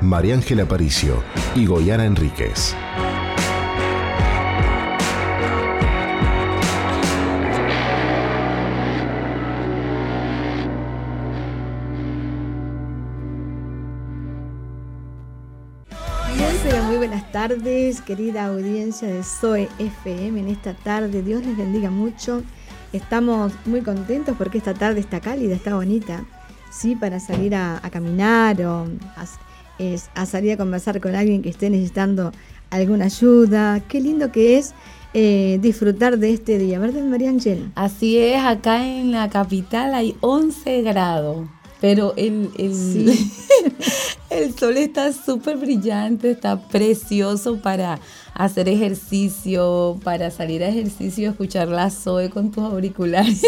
Mariángela Aparicio y Goyana Enríquez. Tardes, querida audiencia de Zoe FM en esta tarde. Dios les bendiga mucho. Estamos muy contentos porque esta tarde está cálida, está bonita, ¿sí? Para salir a, caminar o a, salir a conversar con alguien que esté necesitando alguna ayuda. Qué lindo que es eh, disfrutar de este día, ¿verdad, María Ángel? Así es, acá en la capital hay 11 grados. Pero el, el sol está súper brillante, está precioso para hacer ejercicio, para salir a ejercicio, escuchar la Zoe con tus auriculares,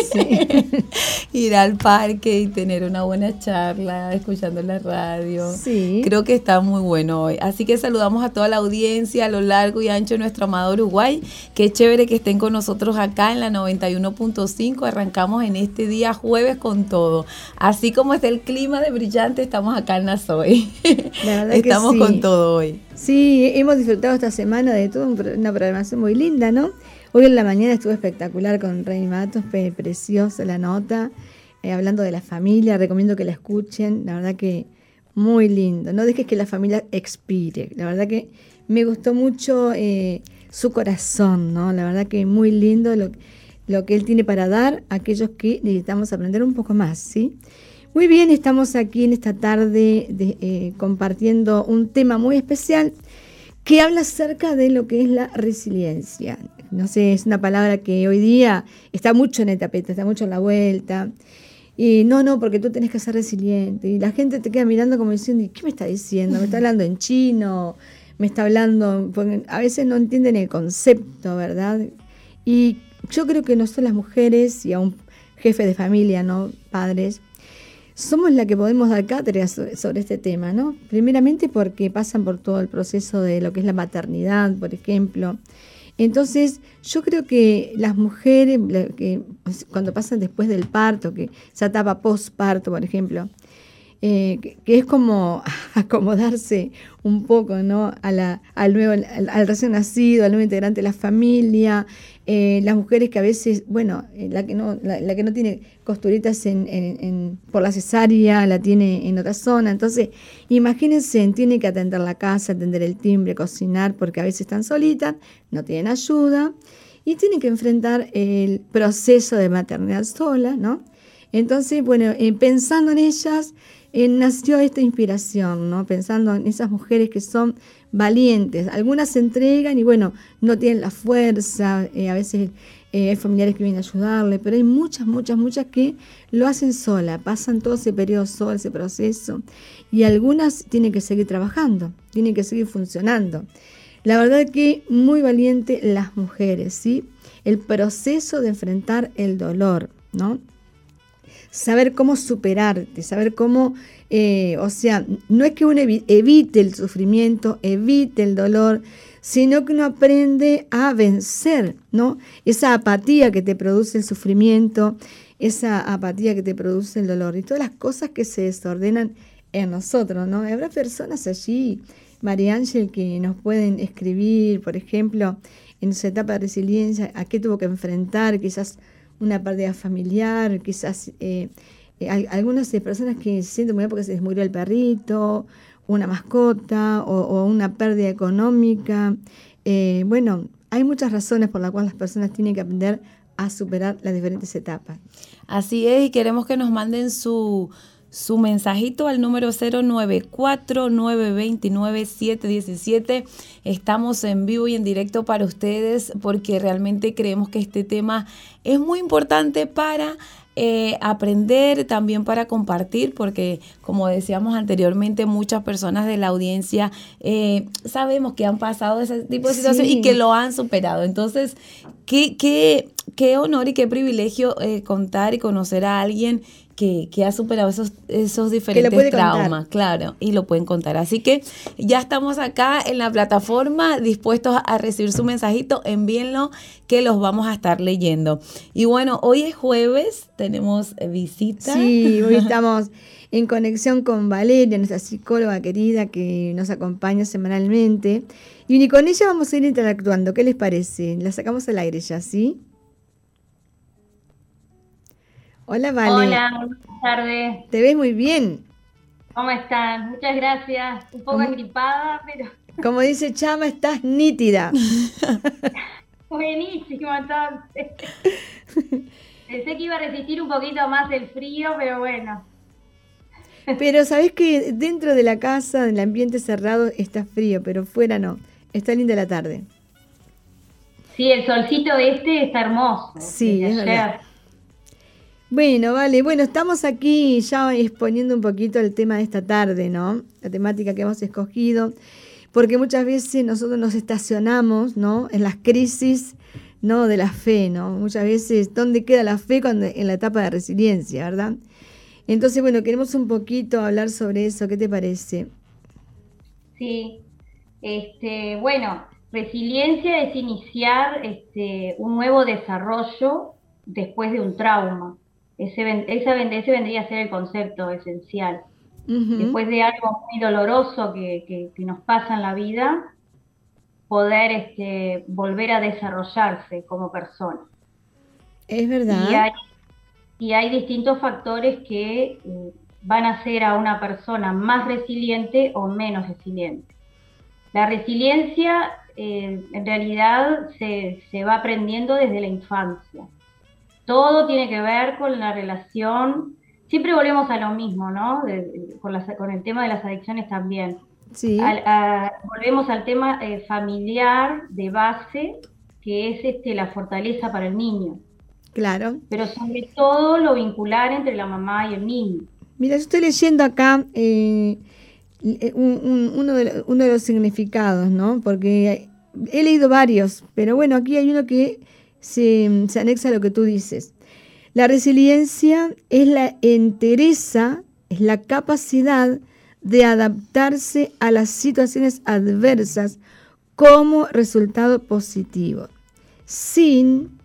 ir al parque y tener una buena charla, escuchando la radio. Sí. Creo que está muy bueno hoy. Así que saludamos a toda la audiencia a lo largo y ancho de nuestro amado Uruguay. Qué chévere que estén con nosotros acá en la 91.5. Arrancamos en este día jueves con todo. Así como está el clima de brillante, estamos acá en la Zoe. Estamos con todo hoy. Sí, hemos disfrutado esta semana de toda una programación muy linda, ¿no? Hoy en la mañana estuvo espectacular con Rey Matos, preciosa la nota, eh, hablando de la familia, recomiendo que la escuchen, la verdad que muy lindo. No dejes que la familia expire, la verdad que me gustó mucho eh, su corazón, ¿no? La verdad que muy lindo lo, lo que él tiene para dar a aquellos que necesitamos aprender un poco más, ¿sí? Muy bien, estamos aquí en esta tarde eh, compartiendo un tema muy especial que habla acerca de lo que es la resiliencia. No sé, es una palabra que hoy día está mucho en el tapete, está mucho en la vuelta. Y no, no, porque tú tenés que ser resiliente. Y la gente te queda mirando como diciendo, ¿qué me está diciendo? ¿Me está hablando en chino? ¿Me está hablando? Porque a veces no entienden el concepto, ¿verdad? Y yo creo que nosotros las mujeres y a un jefe de familia, ¿no? Padres, somos la que podemos dar cátedra sobre este tema, ¿no? Primeramente porque pasan por todo el proceso de lo que es la maternidad, por ejemplo. Entonces, yo creo que las mujeres, que cuando pasan después del parto, que esa etapa postparto, por ejemplo, eh, que, es como acomodarse un poco ¿no? a la, al, nuevo, al, recién nacido, al nuevo integrante de la familia, eh, las mujeres que a veces, bueno, eh, la, que no, la, que no tiene costuritas en, por la cesárea, la tiene en otra zona, entonces imagínense, tiene que atender la casa, atender el timbre, cocinar, porque a veces están solitas, no tienen ayuda y tienen que enfrentar el proceso de maternidad sola, ¿no? Entonces, bueno, pensando en ellas, eh, nació esta inspiración, ¿no? Pensando en esas mujeres que son valientes. Algunas se entregan y bueno, no tienen la fuerza, eh, a veces eh, hay familiares que vienen a ayudarle, pero hay muchas, muchas, muchas que lo hacen sola, pasan todo ese periodo sola, ese proceso, y algunas tienen que seguir trabajando, tienen que seguir funcionando. La verdad que muy valiente las mujeres, ¿sí? El proceso de enfrentar el dolor, ¿no? Saber cómo superarte, saber cómo, eh, o sea, no es que uno evite el sufrimiento, evite el dolor, sino que uno aprende a vencer, ¿no? Esa apatía que te produce el sufrimiento, esa apatía que te produce el dolor y todas las cosas que se desordenan en nosotros, ¿no? Habrá personas allí, María Ángel, que nos pueden escribir, por ejemplo, en su etapa de resiliencia, a qué tuvo que enfrentar, quizás una pérdida familiar, quizás eh, algunas personas que se sienten muy bien porque se les murió el perrito, una mascota o, una pérdida económica. Eh, bueno, hay muchas razones por las cuales las personas tienen que aprender a superar las diferentes etapas. Así es, y queremos que nos manden su, su mensajito al número 094-929-717. Estamos en vivo y en directo para ustedes porque realmente creemos que este tema es muy importante para eh, aprender, también para compartir, porque como decíamos anteriormente, muchas personas de la audiencia eh, sabemos que han pasado ese tipo de situaciones y que lo han superado. Entonces, qué, qué, qué honor y qué privilegio eh, contar y conocer a alguien que, que, ha superado esos, esos diferentes traumas, claro, y lo pueden contar. Así que ya estamos acá en la plataforma dispuestos a recibir su mensajito, envíenlo que los vamos a estar leyendo. Y bueno, hoy es jueves, tenemos visita. Sí, hoy estamos en conexión con Valeria, nuestra psicóloga querida que nos acompaña semanalmente. Y con ella vamos a ir interactuando. ¿Qué les parece? La sacamos al aire ya, ¿sí? Hola, Vale. Hola, buenas tardes. Te ves muy bien. ¿Cómo estás? Muchas gracias. Un poco agripada, pero... Como dice Chama, estás nítida. Buenísimo, entonces. Pensé que iba a resistir un poquito más el frío, pero bueno. Pero sabes que dentro de la casa, en el ambiente cerrado, está frío, pero fuera no. Está linda la tarde. Sí, el solcito este está hermoso. Sí, es verdad. Bueno, vale, bueno, estamos aquí ya exponiendo un poquito el tema de esta tarde, ¿no? La temática que hemos escogido, porque muchas veces nosotros nos estacionamos, ¿no? En las crisis, ¿no? De la fe, ¿no? Muchas veces, ¿dónde queda la fe cuando, en la etapa de resiliencia, verdad? Entonces, bueno, queremos un poquito hablar sobre eso, ¿qué te parece? Sí, este, bueno, resiliencia es iniciar este, un nuevo desarrollo después de un trauma. Ese, esa, vendría a ser el concepto esencial. Después de algo muy doloroso que, nos pasa en la vida, poder este, volver a desarrollarse como persona. Es verdad. Y hay, distintos factores que eh, van a hacer a una persona más resiliente o menos resiliente. La resiliencia eh, en realidad se, se va aprendiendo desde la infancia todo tiene que ver con la relación, siempre volvemos a lo mismo, ¿no? con, el tema de las adicciones también. Sí. volvemos al tema eh, familiar de base, que es este, la fortaleza para el niño. Claro. Pero sobre todo lo vincular entre la mamá y el niño. Mira, yo estoy leyendo acá eh, uno, de, uno de los significados, ¿no? Porque he leído varios, pero bueno, aquí hay uno que se, anexa a lo que tú dices. La resiliencia es la entereza, es la capacidad de adaptarse a las situaciones adversas como resultado positivo. Sin,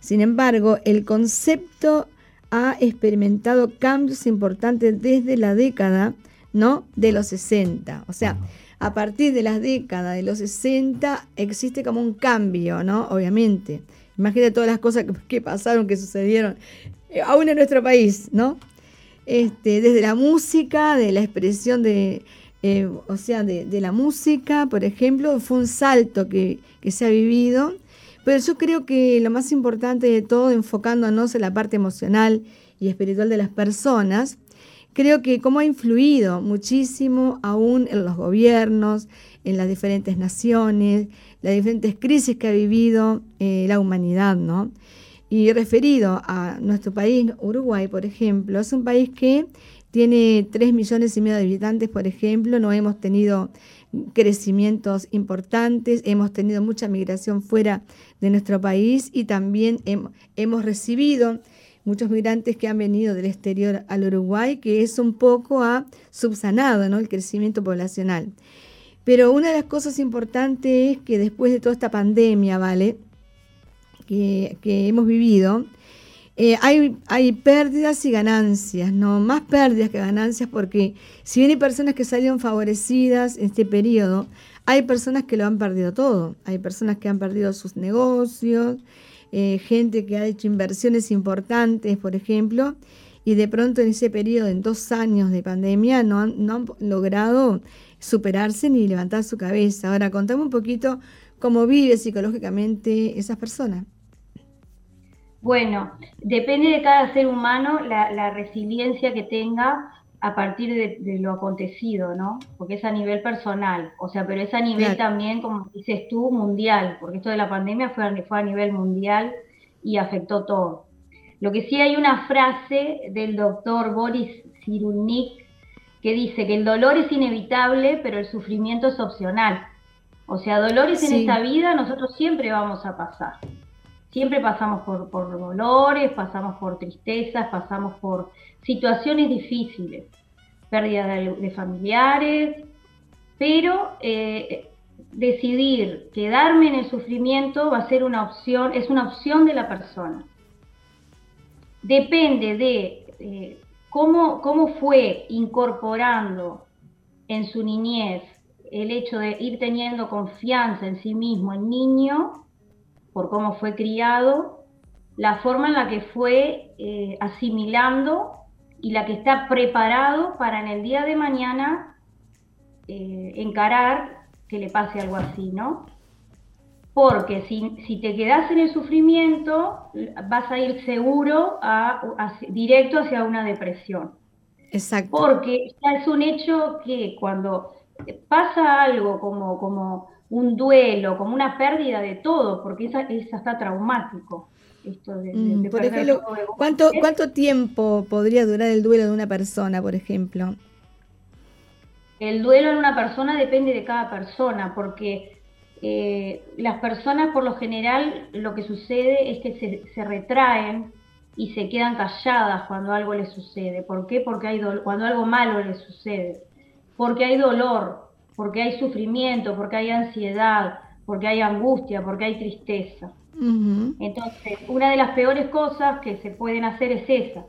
sin embargo, el concepto ha experimentado cambios importantes desde la década ¿no? de los 60. O sea, a partir de las décadas de los 60 existe como un cambio, ¿no? Obviamente. Imagínate todas las cosas que, pasaron, que sucedieron, eh, aún en nuestro país, ¿no? Este, desde la música, de la expresión de, eh, o sea, de, la música, por ejemplo, fue un salto que, se ha vivido, pero yo creo que lo más importante de todo, enfocándonos en la parte emocional y espiritual de las personas, creo que cómo ha influido muchísimo aún en los gobiernos, en las diferentes naciones, las diferentes crisis que ha vivido eh, la humanidad, ¿no? Y referido a nuestro país, Uruguay, por ejemplo, es un país que tiene 3 millones y medio de habitantes, por ejemplo, no hemos tenido crecimientos importantes, hemos tenido mucha migración fuera de nuestro país y también hemos recibido muchos migrantes que han venido del exterior al Uruguay, que es un poco ha subsanado el crecimiento poblacional. Pero una de las cosas importantes es que después de toda esta pandemia, ¿vale? Que, hemos vivido, eh, hay, hay pérdidas y ganancias, ¿no? Más pérdidas que ganancias porque si bien hay personas que salieron favorecidas en este periodo, hay personas que lo han perdido todo. Hay personas que han perdido sus negocios, eh, gente que ha hecho inversiones importantes, por ejemplo, y de pronto en ese periodo, en dos años de pandemia, no han, no han logrado superarse ni levantar su cabeza. Ahora, contame un poquito cómo vive psicológicamente esas personas. Bueno, depende de cada ser humano la, resiliencia que tenga a partir de, lo acontecido, ¿no? Porque es a nivel personal, o sea, pero es a nivel también, como dices tú, mundial, porque esto de la pandemia fue, fue a nivel mundial y afectó todo. Lo que sí hay una frase del doctor Boris Cyrulnik que dice que el dolor es inevitable, pero el sufrimiento es opcional. O sea, dolores en esta vida nosotros siempre vamos a pasar. Siempre pasamos por, dolores, pasamos por tristezas, pasamos por situaciones difíciles, pérdida de, familiares, pero eh, decidir quedarme en el sufrimiento va a ser una opción, es una opción de la persona. Depende de eh, cómo, cómo fue incorporando en su niñez el hecho de ir teniendo confianza en sí mismo el niño, por cómo fue criado, la forma en la que fue eh, asimilando y la que está preparado para en el día de mañana eh, encarar que le pase algo así, ¿no? Porque si, si, te quedas en el sufrimiento, vas a ir seguro a, directo hacia una depresión. Exacto. Porque ya es un hecho que cuando pasa algo como, como un duelo, como una pérdida de todo, porque esa, esa está traumático. Esto de, mm, por ejemplo, ¿cuánto, ¿cuánto tiempo podría durar el duelo de una persona, por ejemplo? El duelo en una persona depende de cada persona, porque eh, las personas por lo general lo que sucede es que se, se, retraen y se quedan calladas cuando algo les sucede. ¿Por qué? Porque hay cuando algo malo les sucede porque hay dolor, porque hay sufrimiento, porque hay ansiedad, porque hay angustia, porque hay tristeza. Entonces, una de las peores cosas que se pueden hacer es esa.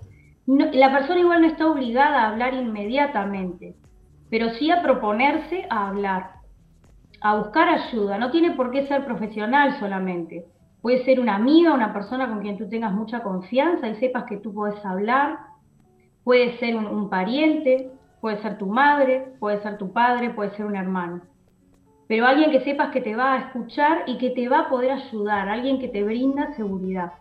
la persona igual no está obligada a hablar inmediatamente, pero sí a proponerse a hablar, a buscar ayuda. No tiene por qué ser profesional solamente. Puede ser una amiga, una persona con quien tú tengas mucha confianza y sepas que tú puedes hablar. Puede ser un pariente, Puede ser tu madre, puede ser tu padre, puede ser un hermano. Pero alguien que sepas que te va a escuchar y que te va a poder ayudar, alguien que te brinda seguridad.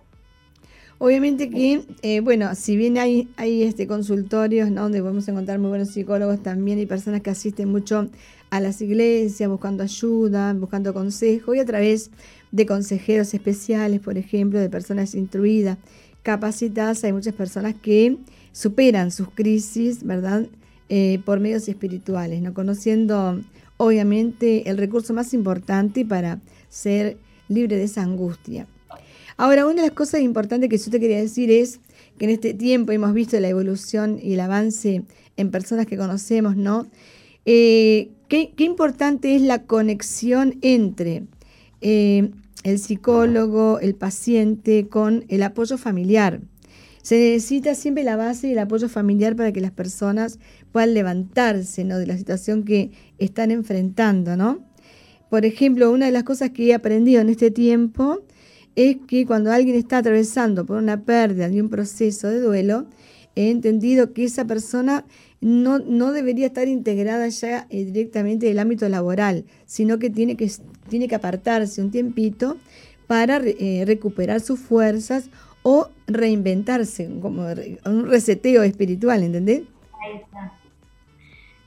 Obviamente que, eh, bueno, si bien hay, hay este consultorios ¿no? donde podemos encontrar muy buenos psicólogos, también hay personas que asisten mucho a las iglesias buscando ayuda, buscando consejo y a través de consejeros especiales, por ejemplo, de personas instruidas, capacitadas, hay muchas personas que superan sus crisis, ¿verdad? Eh, por medios espirituales, ¿no? conociendo obviamente el recurso más importante para ser libre de esa angustia. Ahora, una de las cosas importantes que yo te quería decir es que en este tiempo hemos visto la evolución y el avance en personas que conocemos, ¿no? Eh, qué, importante es la conexión entre eh, el psicólogo, el paciente, con el apoyo familiar. Se necesita siempre la base y el apoyo familiar para que las personas puedan levantarse ¿no? de la situación que están enfrentando. ¿no? Por ejemplo, una de las cosas que he aprendido en este tiempo es que cuando alguien está atravesando por una pérdida de un proceso de duelo, he entendido que esa persona no, no debería estar integrada ya eh, directamente del ámbito laboral, sino que tiene que, tiene que apartarse un tiempito para eh, recuperar sus fuerzas o reinventarse, como un reseteo espiritual, ¿entendés?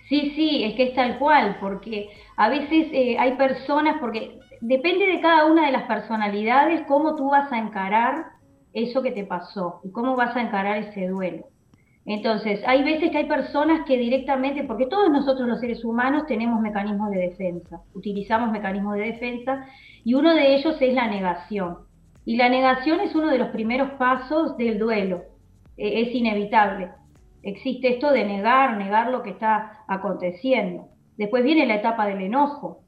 Sí, sí, es que es tal cual, porque a veces eh, hay personas, porque depende de cada una de las personalidades cómo tú vas a encarar eso que te pasó y cómo vas a encarar ese duelo. Entonces, hay veces que hay personas que directamente, porque todos nosotros los seres humanos tenemos mecanismos de defensa, utilizamos mecanismos de defensa y uno de ellos es la negación. Y la negación es uno de los primeros pasos del duelo, e, es inevitable. Existe esto de negar, negar lo que está aconteciendo. Después viene la etapa del enojo.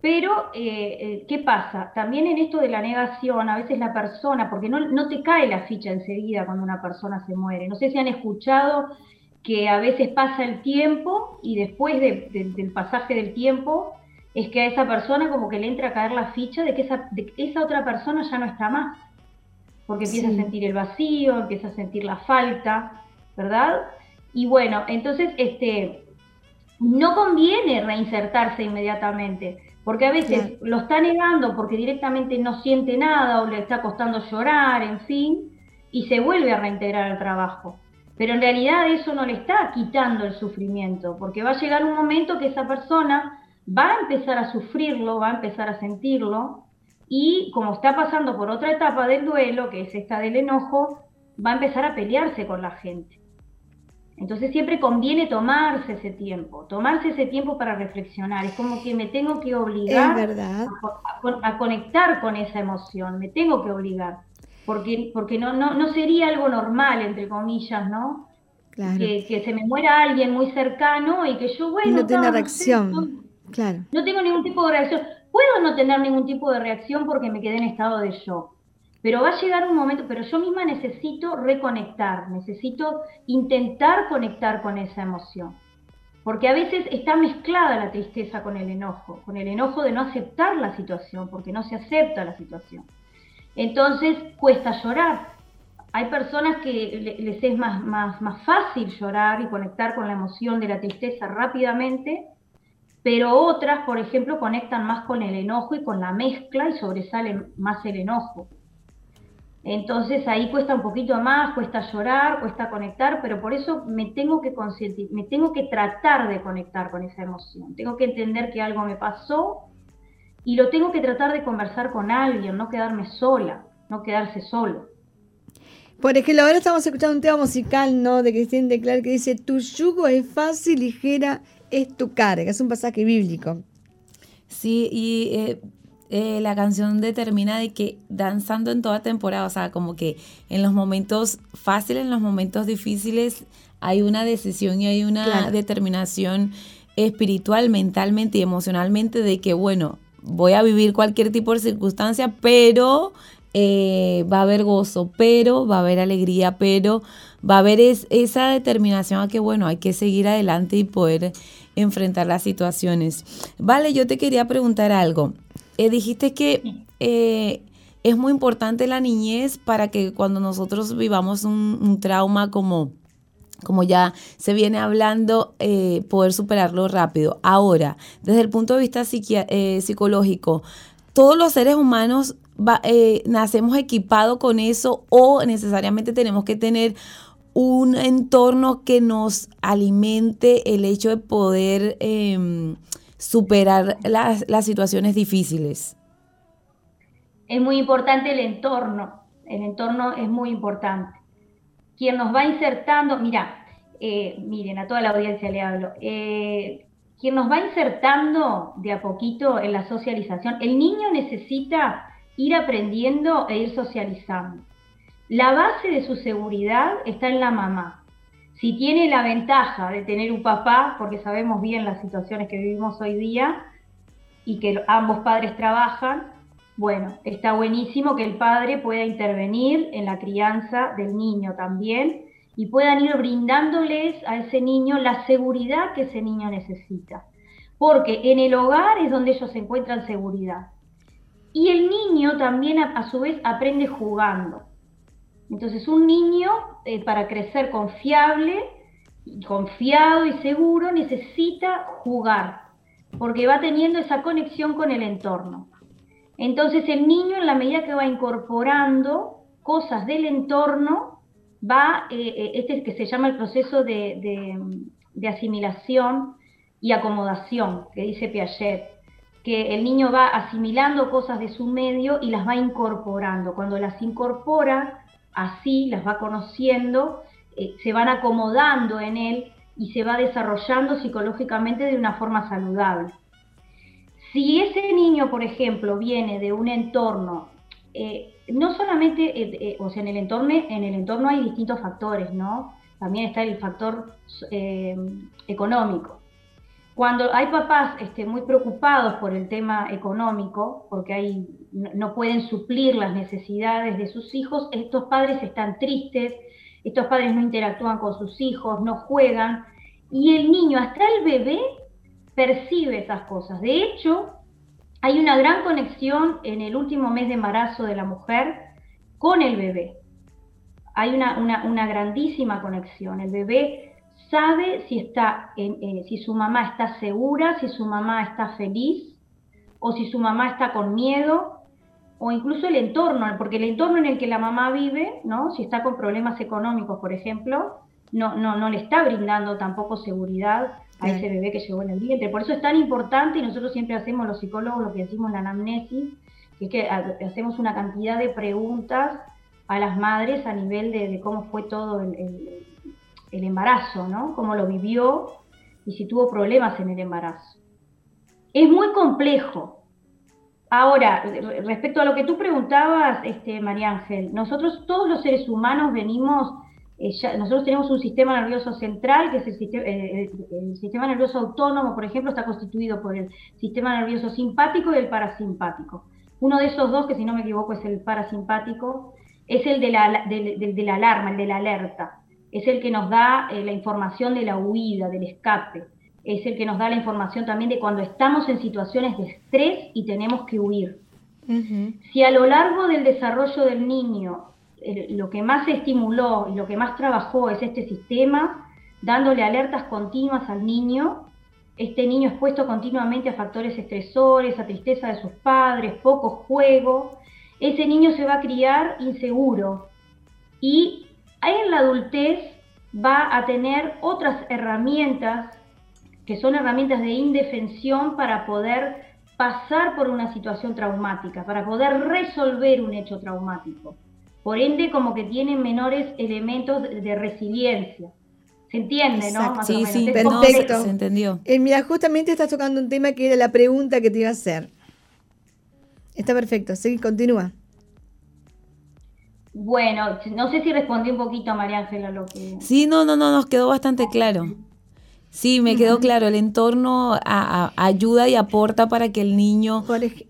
Pero, eh, eh, ¿qué pasa? También en esto de la negación, a veces la persona, porque no, no te cae la ficha enseguida cuando una persona se muere. No sé si han escuchado que a veces pasa el tiempo y después del pasaje del tiempo es que a esa persona como que le entra a caer la ficha de que esa, esa otra persona ya no está más, porque empieza a sentir el vacío, empieza a sentir la falta, ¿verdad? Y bueno, entonces este, no conviene reinsertarse inmediatamente, porque a veces lo está negando porque directamente no siente nada o le está costando llorar, en fin, y se vuelve a reintegrar al trabajo. Pero en realidad eso no le está quitando el sufrimiento, porque va a llegar un momento que esa persona va a empezar a sufrirlo, va a empezar a sentirlo y como está pasando por otra etapa del duelo, que es esta del enojo, va a empezar a pelearse con la gente. Entonces siempre conviene tomarse ese tiempo, tomarse ese tiempo para reflexionar. Es como que me tengo que obligar A, conectar con esa emoción, me tengo que obligar, porque, porque no, no, no sería algo normal, entre comillas, ¿no? Que, se me muera alguien muy cercano y que yo, bueno... no tenga reacción, claro. No tengo ningún tipo de reacción. Puedo no tener ningún tipo de reacción porque me quedé en estado de shock. Pero va a llegar un momento, pero yo misma necesito reconectar, necesito intentar conectar con esa emoción. Porque a veces está mezclada la tristeza con el enojo, con el enojo de no aceptar la situación, porque no se acepta la situación. Entonces cuesta llorar. Hay personas que les es más, más, más fácil llorar y conectar con la emoción de la tristeza rápidamente, pero otras, por ejemplo, conectan más con el enojo y con la mezcla y sobresale más el enojo. Entonces ahí cuesta un poquito más, cuesta llorar, cuesta conectar, pero por eso me tengo que me tengo que tratar de conectar con esa emoción. Tengo que entender que algo me pasó y lo tengo que tratar de conversar con alguien, no quedarme sola, no quedarse solo. Por ejemplo, ahora estamos escuchando un tema musical, ¿no? De Cristian de Clark que dice, tu yugo es fácil, ligera es tu carga. Es un pasaje bíblico. Sí, y eh, eh, la canción determina de que danzando en toda temporada, o sea, como que en los momentos fáciles, en los momentos difíciles, hay una decisión y hay una determinación espiritual, mentalmente y emocionalmente de que, bueno, voy a vivir cualquier tipo de circunstancia, pero eh, va a haber gozo, pero va a haber alegría, pero va a haber esa determinación a que, bueno, hay que seguir adelante y poder enfrentar las situaciones. Vale, yo te quería preguntar algo. Eh, dijiste que eh, es muy importante la niñez para que cuando nosotros vivamos un, trauma como, como ya se viene hablando, eh, poder superarlo rápido. Ahora, desde el punto de vista psicológico, todos los seres humanos nacemos equipados con eso o necesariamente tenemos que tener un entorno que nos alimente el hecho de poder em, superar las, las situaciones difíciles? Es muy importante el entorno, el entorno es muy importante. Quien nos va insertando, mira, eh, miren, a toda la audiencia le hablo, eh, quien nos va insertando de a poquito en la socialización, el niño necesita ir aprendiendo e ir socializando. La base de su seguridad está en la mamá. Si tiene la ventaja de tener un papá, porque sabemos bien las situaciones que vivimos hoy día y que ambos padres trabajan, bueno, está buenísimo que el padre pueda intervenir en la crianza del niño también y puedan ir brindándoles a ese niño la seguridad que ese niño necesita. Porque en el hogar es donde ellos encuentran seguridad. Y el niño también a, su vez aprende jugando. Entonces un niño eh, para crecer confiable, confiado y seguro necesita jugar, porque va teniendo esa conexión con el entorno. Entonces el niño en la medida que va incorporando cosas del entorno, va, eh, eh, este es que se llama el proceso de, de asimilación y acomodación, que dice Piaget, que el niño va asimilando cosas de su medio y las va incorporando. Cuando las incorpora, así las va conociendo, eh, se van acomodando en él y se va desarrollando psicológicamente de una forma saludable. Si ese niño, por ejemplo, viene de un entorno, eh, no solamente, eh, o sea, en el, entorno, en el entorno hay distintos factores, ¿no? También está el factor económico. Cuando hay papás este, muy preocupados por el tema económico, porque no pueden suplir las necesidades de sus hijos, estos padres están tristes, estos padres no interactúan con sus hijos, no juegan, y el niño, hasta el bebé, percibe esas cosas. De hecho, hay una gran conexión en el último mes de embarazo de la mujer con el bebé. Hay una, una grandísima conexión. El bebé sabe si, está, eh, si su mamá está segura, si su mamá está feliz o si su mamá está con miedo o incluso el entorno, porque el entorno en el que la mamá vive, ¿no? si está con problemas económicos, por ejemplo, no, no, no le está brindando tampoco seguridad a ese bebé que llegó en el vientre. Por eso es tan importante y nosotros siempre hacemos los psicólogos lo que decimos en la anamnesis, que es que hacemos una cantidad de preguntas a las madres a nivel de, cómo fue todo el, embarazo, ¿no? Cómo lo vivió y si tuvo problemas en el embarazo. Es muy complejo. Ahora, respecto a lo que tú preguntabas, este, María Ángel, nosotros todos los seres humanos venimos eh, nosotros tenemos un sistema nervioso central, que es eh, el sistema, nervioso autónomo, por ejemplo, está constituido por el sistema nervioso simpático y el parasimpático. Uno de esos dos, que si no me equivoco es el parasimpático, es el de la, de, la alarma, el de la alerta. Es el que nos da eh, la información de la huida, del escape. Es el que nos da la información también de cuando estamos en situaciones de estrés y tenemos que huir. Si a lo largo del desarrollo del niño lo que más se estimuló y lo que más trabajó es este sistema, dándole alertas continuas al niño, este niño expuesto continuamente a factores estresores, a tristeza de sus padres, poco juego, ese niño se va a criar inseguro y en la adultez va a tener otras herramientas que son herramientas de indefensión para poder pasar por una situación traumática, para poder resolver un hecho traumático. Por ende, como que tienen menores elementos de resiliencia. ¿Se entiende, no? sí, sí, perfecto. Se entendió. Eh, mira, justamente estás tocando un tema que era la pregunta que te iba a hacer. Está perfecto, sí, continúa. Bueno, no sé si respondí un poquito a María Ángela lo que... Sí, no, no, no, nos quedó bastante claro. Sí, me quedó claro, el entorno ayuda y aporta para que el niño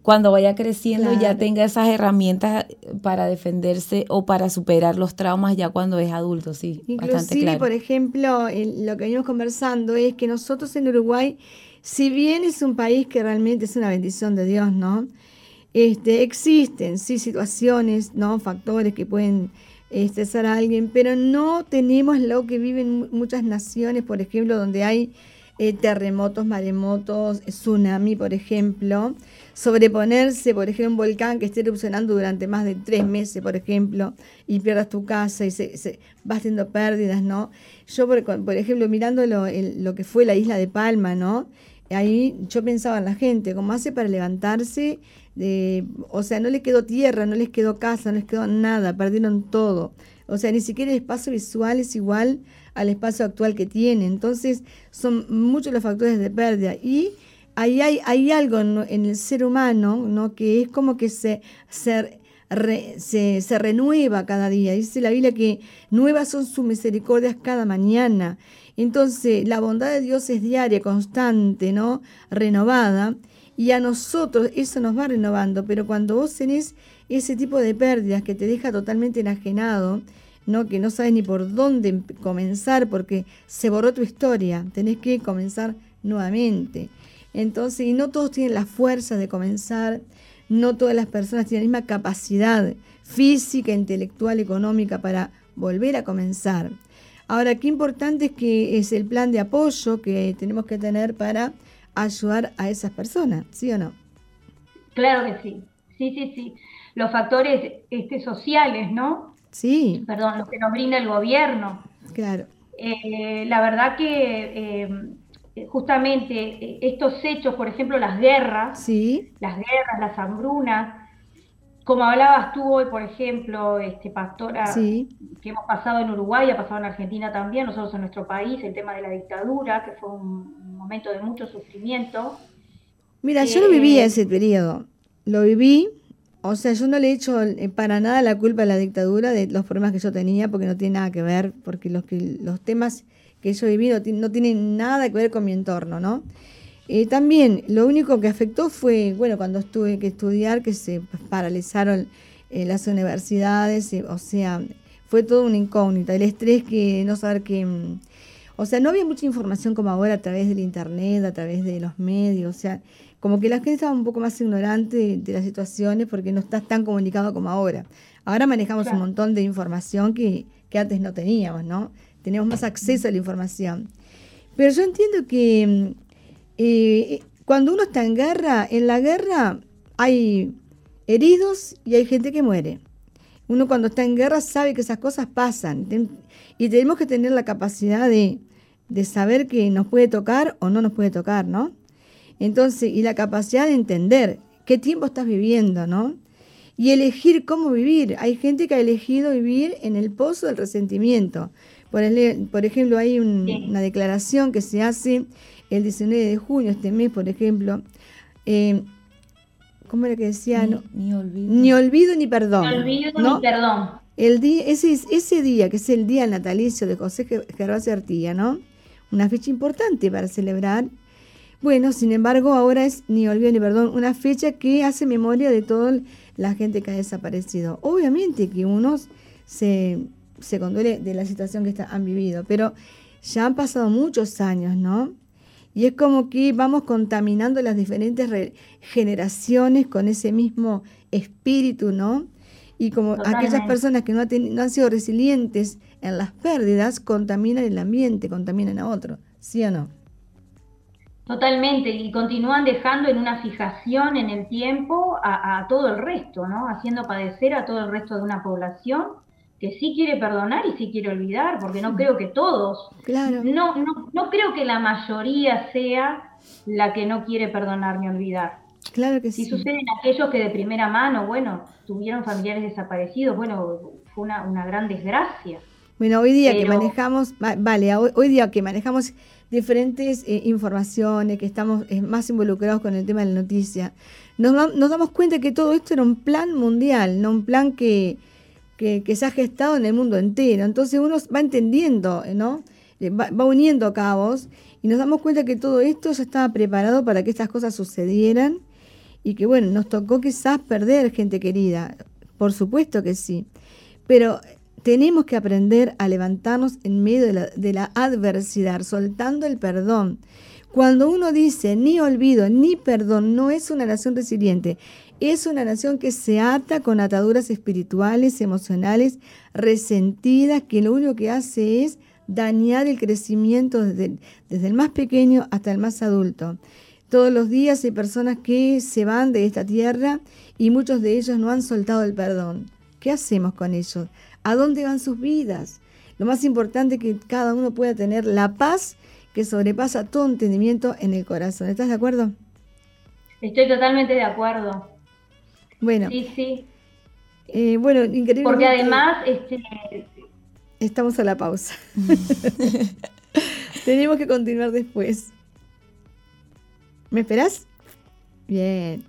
cuando vaya creciendo ya tenga esas herramientas para defenderse o para superar los traumas ya cuando es adulto, sí. bastante claro. por ejemplo, lo que venimos conversando es que nosotros en Uruguay, si bien es un país que realmente es una bendición de Dios, ¿no? Este, existen, sí, situaciones, ¿no? Factores que pueden estresar a alguien, pero no tenemos lo que viven muchas naciones, por ejemplo, donde hay eh, terremotos, maremotos, tsunami, por ejemplo, sobreponerse, por ejemplo, un volcán que esté erupcionando durante más de tres meses, por ejemplo, y pierdas tu casa y se, se vas teniendo pérdidas, ¿no? Yo, por, por ejemplo, mirando lo, lo, que fue la isla de Palma, ¿no? Ahí yo pensaba en la gente, ¿cómo hace para levantarse o sea, no les quedó tierra, no les quedó casa, no les quedó nada, perdieron todo. O sea, ni siquiera el espacio visual es igual al espacio actual que tiene. Entonces, son muchos los factores de pérdida. Y ahí hay, hay algo en, el ser humano, ¿no? Que es como que se, se, se, renueva cada día. Dice la Biblia que nuevas son sus misericordias cada mañana. Entonces, la bondad de Dios es diaria, constante, ¿no? Renovada y a nosotros eso nos va renovando, pero cuando vos tenés ese tipo de pérdidas que te deja totalmente enajenado, ¿no? que no sabes ni por dónde comenzar porque se borró tu historia, tenés que comenzar nuevamente. Entonces, y no todos tienen la fuerza de comenzar, no todas las personas tienen la misma capacidad física, intelectual, económica para volver a comenzar. Ahora, qué importante es que es el plan de apoyo que tenemos que tener para ayudar a esas personas, ¿sí o no? Claro que sí, sí, sí, sí. Los factores este, sociales, ¿no? Sí. Perdón, los que nos brinda el gobierno. Claro. Eh, la verdad que eh, justamente estos hechos, por ejemplo, las guerras, sí. las guerras, las hambrunas, como hablabas tú hoy, por ejemplo, este pastora, que hemos pasado en Uruguay, ha pasado en Argentina también, nosotros en nuestro país, el tema de la dictadura, que fue un momento de mucho sufrimiento. Mira, yo lo viví eh, ese periodo, lo viví, o sea, yo no le he hecho eh, para nada la culpa a la dictadura de los problemas que yo tenía, porque no tiene nada que ver, porque los, que, los temas que yo he vivido no tienen nada que ver con mi entorno, ¿no? Eh, también lo único que afectó fue, bueno, cuando tuve que estudiar, que se paralizaron eh, las universidades, eh, o sea, fue todo una incógnita, el estrés que no saber que... Mm, o sea, no había mucha información como ahora a través del internet, a través de los medios, o sea, como que la gente estaba un poco más ignorante de, las situaciones porque no estás tan comunicado como ahora. Ahora manejamos un montón de información que, que antes no teníamos, ¿no? Tenemos más acceso a la información. Pero yo entiendo que mm, eh, cuando uno está en guerra, en la guerra hay heridos y hay gente que muere. Uno cuando está en guerra sabe que esas cosas pasan y tenemos que tener la capacidad de, de saber que nos puede tocar o no nos puede tocar, ¿no? Entonces, y la capacidad de entender qué tiempo estás viviendo, ¿no? y elegir cómo vivir. Hay gente que ha elegido vivir en el pozo del resentimiento. Por, por ejemplo, hay una declaración que se hace el 19 de junio, este mes, por ejemplo. Eh, ¿Cómo era que decía? Ni, olvido. ni perdón. Ni olvido ni perdón. El día, ese, ese día, que es el día natalicio de José Gervasio Artía, ¿no? Una fecha importante para celebrar bueno, sin embargo, ahora es ni olvido ni perdón, una fecha que hace memoria de toda la gente que ha desaparecido. Obviamente que unos se, se conduele de la situación que han vivido, pero ya han pasado muchos años, ¿no? Y es como que vamos contaminando las diferentes generaciones con ese mismo espíritu, ¿no? Y como aquellas personas que no, no han sido resilientes en las pérdidas, contaminan el ambiente, contaminan a otro, ¿sí o no? Totalmente, y continúan dejando en una fijación en el tiempo a, todo el resto, ¿no? Haciendo padecer a todo el resto de una población que sí quiere perdonar y sí quiere olvidar, porque no creo que todos, claro. no, no, no creo que la mayoría sea la que no quiere perdonar ni olvidar. Claro que si sí. suceden aquellos que de primera mano, bueno, tuvieron familiares desaparecidos, bueno, fue una, una gran desgracia. Bueno, hoy día que manejamos, vale, hoy día que manejamos diferentes eh, informaciones, que estamos eh, más involucrados con el tema de la noticia, nos, nos, damos cuenta que todo esto era un plan mundial, no un plan que, que, se ha gestado en el mundo entero. Entonces uno va entendiendo, ¿no? Eh, va, va, uniendo cabos y nos damos cuenta que todo esto ya estaba preparado para que estas cosas sucedieran y que, bueno, nos tocó quizás perder gente querida, por supuesto que sí, pero tenemos que aprender a levantarnos en medio de la, adversidad, soltando el perdón. Cuando uno dice ni olvido ni perdón, no es una nación resiliente, es una nación que se ata con ataduras espirituales, emocionales, resentidas, que lo único que hace es dañar el crecimiento desde, desde el más pequeño hasta el más adulto. Todos los días hay personas que se van de esta tierra y muchos de ellos no han soltado el perdón. ¿Qué hacemos con ellos? ¿A dónde van sus vidas? Lo más importante es que cada uno pueda tener la paz que sobrepasa todo entendimiento en el corazón. ¿Estás de acuerdo? Estoy totalmente de acuerdo. Bueno. Sí, sí. Eh, bueno, increíble. Porque además... Este... Estamos a la pausa. Tenemos que continuar después. ¿Me esperas? Bien.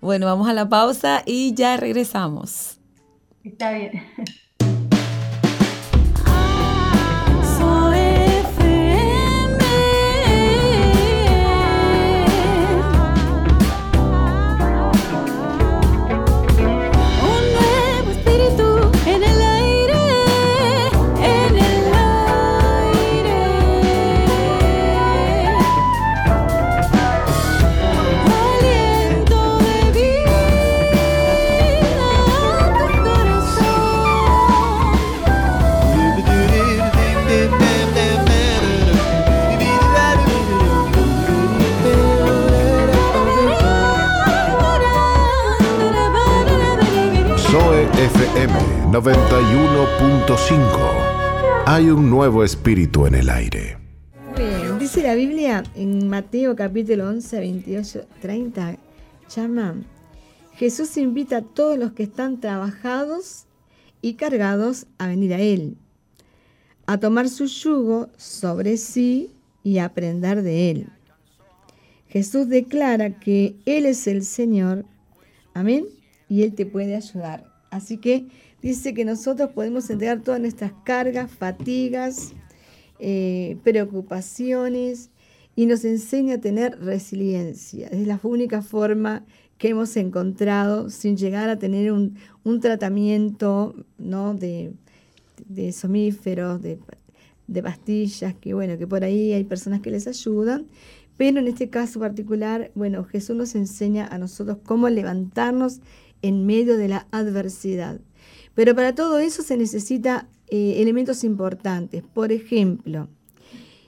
Bueno, vamos a la pausa y ya regresamos. Está bien. 91.5. Hay un nuevo espíritu en el aire. Bien, dice la Biblia en Mateo capítulo 11, 28, 30, llama, Jesús invita a todos los que están trabajados y cargados a venir a Él, a tomar su yugo sobre sí y aprender de Él. Jesús declara que Él es el Señor, amén, y Él te puede ayudar. Así que dice que nosotros podemos entregar todas nuestras cargas, fatigas, eh, preocupaciones y nos enseña a tener resiliencia. Es la única forma que hemos encontrado sin llegar a tener un, tratamiento de, de de, de pastillas, que bueno, que por ahí hay personas que les ayudan, pero en este caso particular, bueno, Jesús nos enseña a nosotros cómo levantarnos en medio de la adversidad. Pero para todo eso se necesita eh, elementos importantes. Por ejemplo,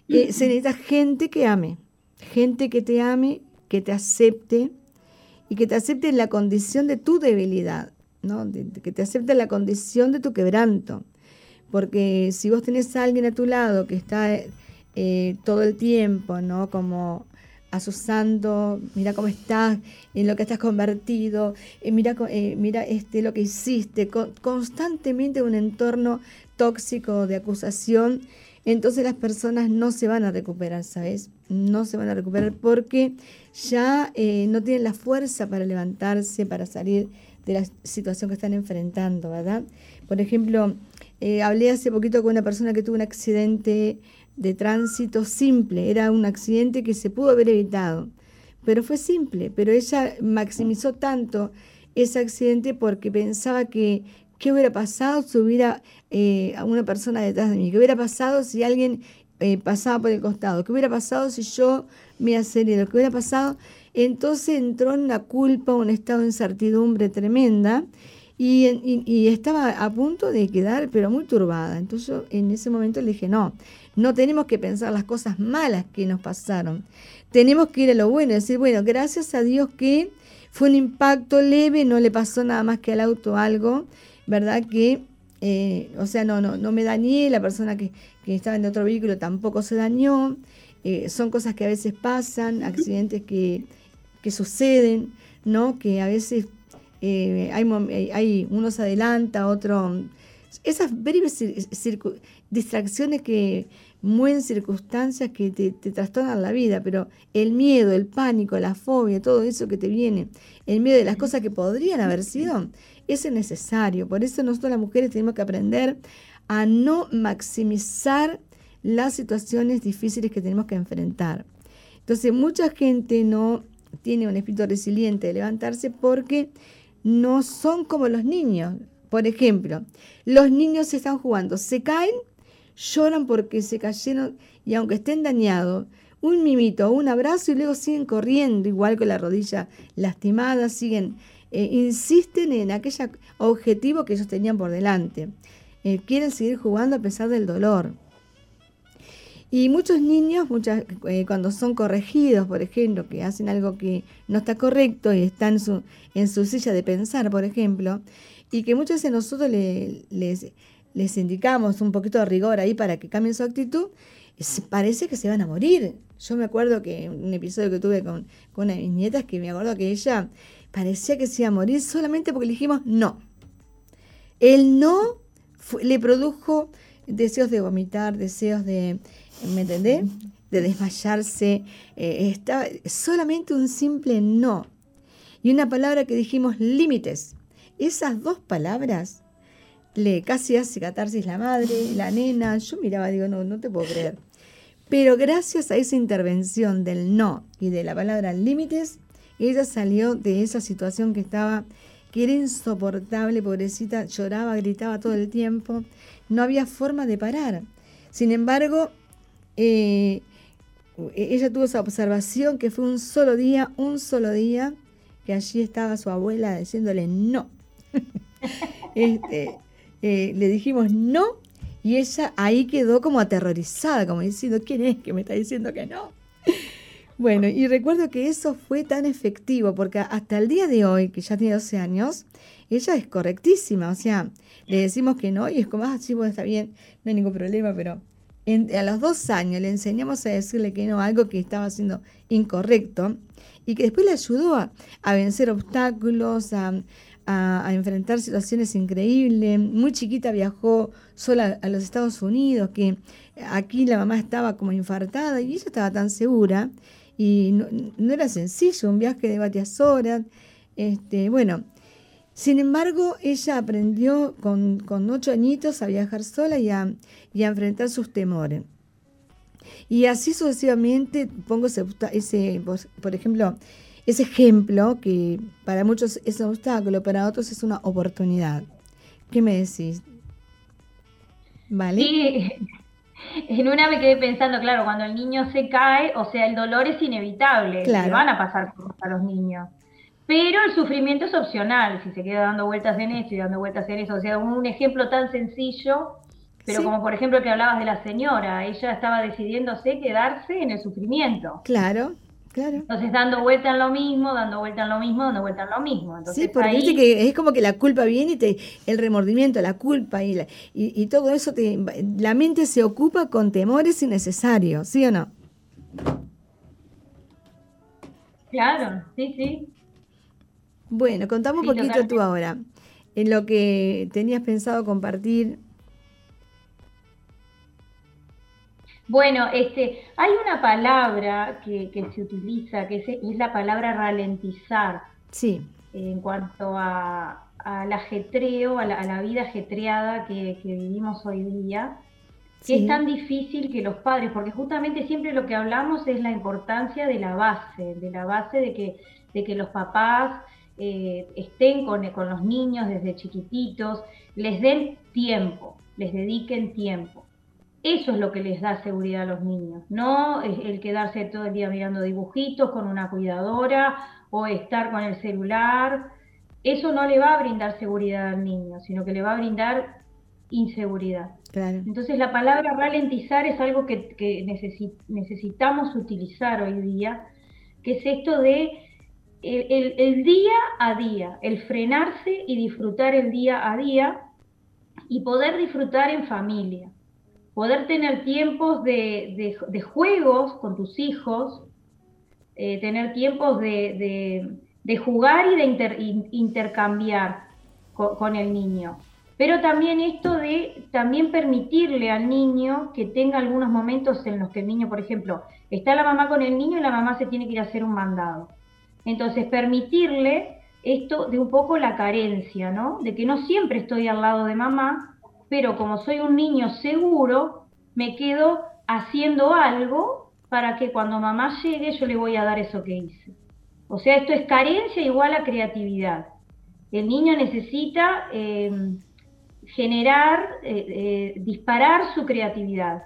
eh, se necesita gente que ame, gente que te ame, que te acepte y que te acepte en la condición de tu debilidad, ¿no? que te acepte en la condición de tu quebranto. Porque si vos tenés a alguien a tu lado que está eh, todo el tiempo, ¿no? Como asusando, mira cómo estás, en lo que estás convertido, eh, mira, eh, mira este, lo que hiciste, constantemente un entorno tóxico de acusación, entonces las personas no se van a recuperar, ¿sabes? No se van a recuperar porque ya eh, no tienen la fuerza para levantarse, para salir de la situación que están enfrentando, ¿verdad? Por ejemplo, hablé hace poquito con una persona que tuvo un accidente de tránsito simple, era un accidente que se pudo haber evitado, pero fue simple, pero ella maximizó tanto ese accidente porque pensaba que qué hubiera pasado si hubiera eh, una persona detrás de mí, qué hubiera pasado si alguien eh, pasaba por el costado, qué hubiera pasado si yo me acelero, qué hubiera pasado. Entonces entró en una culpa, un estado de incertidumbre tremenda y, y, estaba a punto de quedar, pero muy turbada. Entonces en ese momento le dije, no, no tenemos que pensar las cosas malas que nos pasaron. Tenemos que ir a lo bueno, decir, bueno, gracias a Dios que fue un impacto leve, no le pasó nada más que al auto algo, ¿verdad? Que, eh, o sea, no, no, no me dañé, la persona que, estaba en otro vehículo tampoco se dañó. Eh, son cosas que a veces pasan, accidentes que, que suceden, ¿no? Que a veces eh, hay, hay, uno se adelanta, otro... Esas breves distracciones que mueven circunstancias que te, te, trastornan la vida, pero el miedo, el pánico, la fobia, todo eso que te viene, el miedo de las cosas que podrían haber sido, es necesario. Por eso nosotros las mujeres tenemos que aprender a no maximizar las situaciones difíciles que tenemos que enfrentar. Entonces, mucha gente no tiene un espíritu resiliente de levantarse porque no son como los niños. Por ejemplo, los niños se están jugando, se caen, lloran porque se cayeron y aunque estén dañados, un mimito, un abrazo y luego siguen corriendo, igual con la rodilla lastimada, siguen, eh, insisten en aquel objetivo que ellos tenían por delante. Eh, quieren seguir jugando a pesar del dolor. Y muchos niños, muchas, eh, cuando son corregidos, por ejemplo, que hacen algo que no está correcto y están en su, en su silla de pensar, por ejemplo, y que muchas veces nosotros les, les indicamos un poquito de rigor ahí para que cambien su actitud, parece que se van a morir. Yo me acuerdo que un episodio que tuve con, con una de mis nietas, que me acuerdo que ella parecía que se iba a morir solamente porque le dijimos no. El no le produjo deseos de vomitar, deseos de, ¿me entendés? De desmayarse. Eh, está solamente un simple no. Y una palabra que dijimos límites. Esas dos palabras le casi hace catarsis la madre, la nena. Yo miraba, digo, no, no te puedo creer. Pero gracias a esa intervención del no y de la palabra límites, ella salió de esa situación que estaba, que era insoportable, pobrecita, lloraba, gritaba todo el tiempo. No había forma de parar. Sin embargo, eh, ella tuvo esa observación que fue un solo día, un solo día, que allí estaba su abuela diciéndole no. este, eh, le dijimos no y ella ahí quedó como aterrorizada, como diciendo, ¿quién es que me está diciendo que no? Bueno, y recuerdo que eso fue tan efectivo, porque hasta el día de hoy, que ya tiene 12 años, ella es correctísima, o sea, le decimos que no y es como, ah, sí, bueno, está bien, no hay ningún problema, pero a los dos años le enseñamos a decirle que no, algo que estaba haciendo incorrecto, y que después le ayudó a, vencer obstáculos, a, enfrentar situaciones increíbles. Muy chiquita viajó sola a los Estados Unidos, que aquí la mamá estaba como infartada y ella estaba tan segura. Y no, era sencillo, un viaje de varias horas. Este, bueno, sin embargo, ella aprendió con, ocho añitos a viajar sola y a, enfrentar sus temores. Y así sucesivamente pongo ese, por ejemplo, ese ejemplo que para muchos es un obstáculo, para otros es una oportunidad. ¿Qué me decís? ¿Vale? Sí, en una me quedé pensando, claro, cuando el niño se cae, o sea, el dolor es inevitable, claro. van a pasar cosas a los niños. Pero el sufrimiento es opcional, si se queda dando vueltas en eso y dando vueltas en eso. O sea, un ejemplo tan sencillo, pero como por ejemplo que hablabas de la señora, ella estaba decidiéndose quedarse en el sufrimiento. Claro, claro. Entonces dando vuelta en lo mismo, dando vuelta en lo mismo, dando vuelta en lo mismo. Entonces, sí, porque ahí... que es como que la culpa viene y te, el remordimiento, la culpa y, y, todo eso, te, la mente se ocupa con temores innecesarios, ¿sí o no? Claro, sí, sí. Bueno, contame un poquito tú ahora, en lo que tenías pensado compartir. Bueno, este, hay una palabra que, se utiliza, que es, la palabra ralentizar. Sí. En cuanto a, al ajetreo, a la, vida ajetreada que, vivimos hoy día, que es tan difícil que los padres, porque justamente siempre lo que hablamos es la importancia de la base, de la base de que, de que los papás eh, estén con, con los niños desde chiquititos, les den tiempo, les dediquen tiempo. Eso es lo que les da seguridad a los niños, no el quedarse todo el día mirando dibujitos con una cuidadora o estar con el celular. Eso no le va a brindar seguridad al niño, sino que le va a brindar inseguridad. Entonces la palabra ralentizar es algo que, necesitamos utilizar hoy día, que es esto de el, día a día, el frenarse y disfrutar el día a día y poder disfrutar en familia, poder tener tiempos de, juegos con tus hijos, eh, tener tiempos de, jugar y de intercambiar con, el niño. Pero también esto de también permitirle al niño que tenga algunos momentos en los que el niño, por ejemplo, está la mamá con el niño y la mamá se tiene que ir a hacer un mandado. Entonces, permitirle esto de un poco la carencia, ¿no? De que no siempre estoy al lado de mamá, pero como soy un niño seguro, me quedo haciendo algo para que cuando mamá llegue yo le voy a dar eso que hice. O sea, esto es carencia igual a creatividad. El niño necesita eh, generar, eh, eh, disparar su creatividad.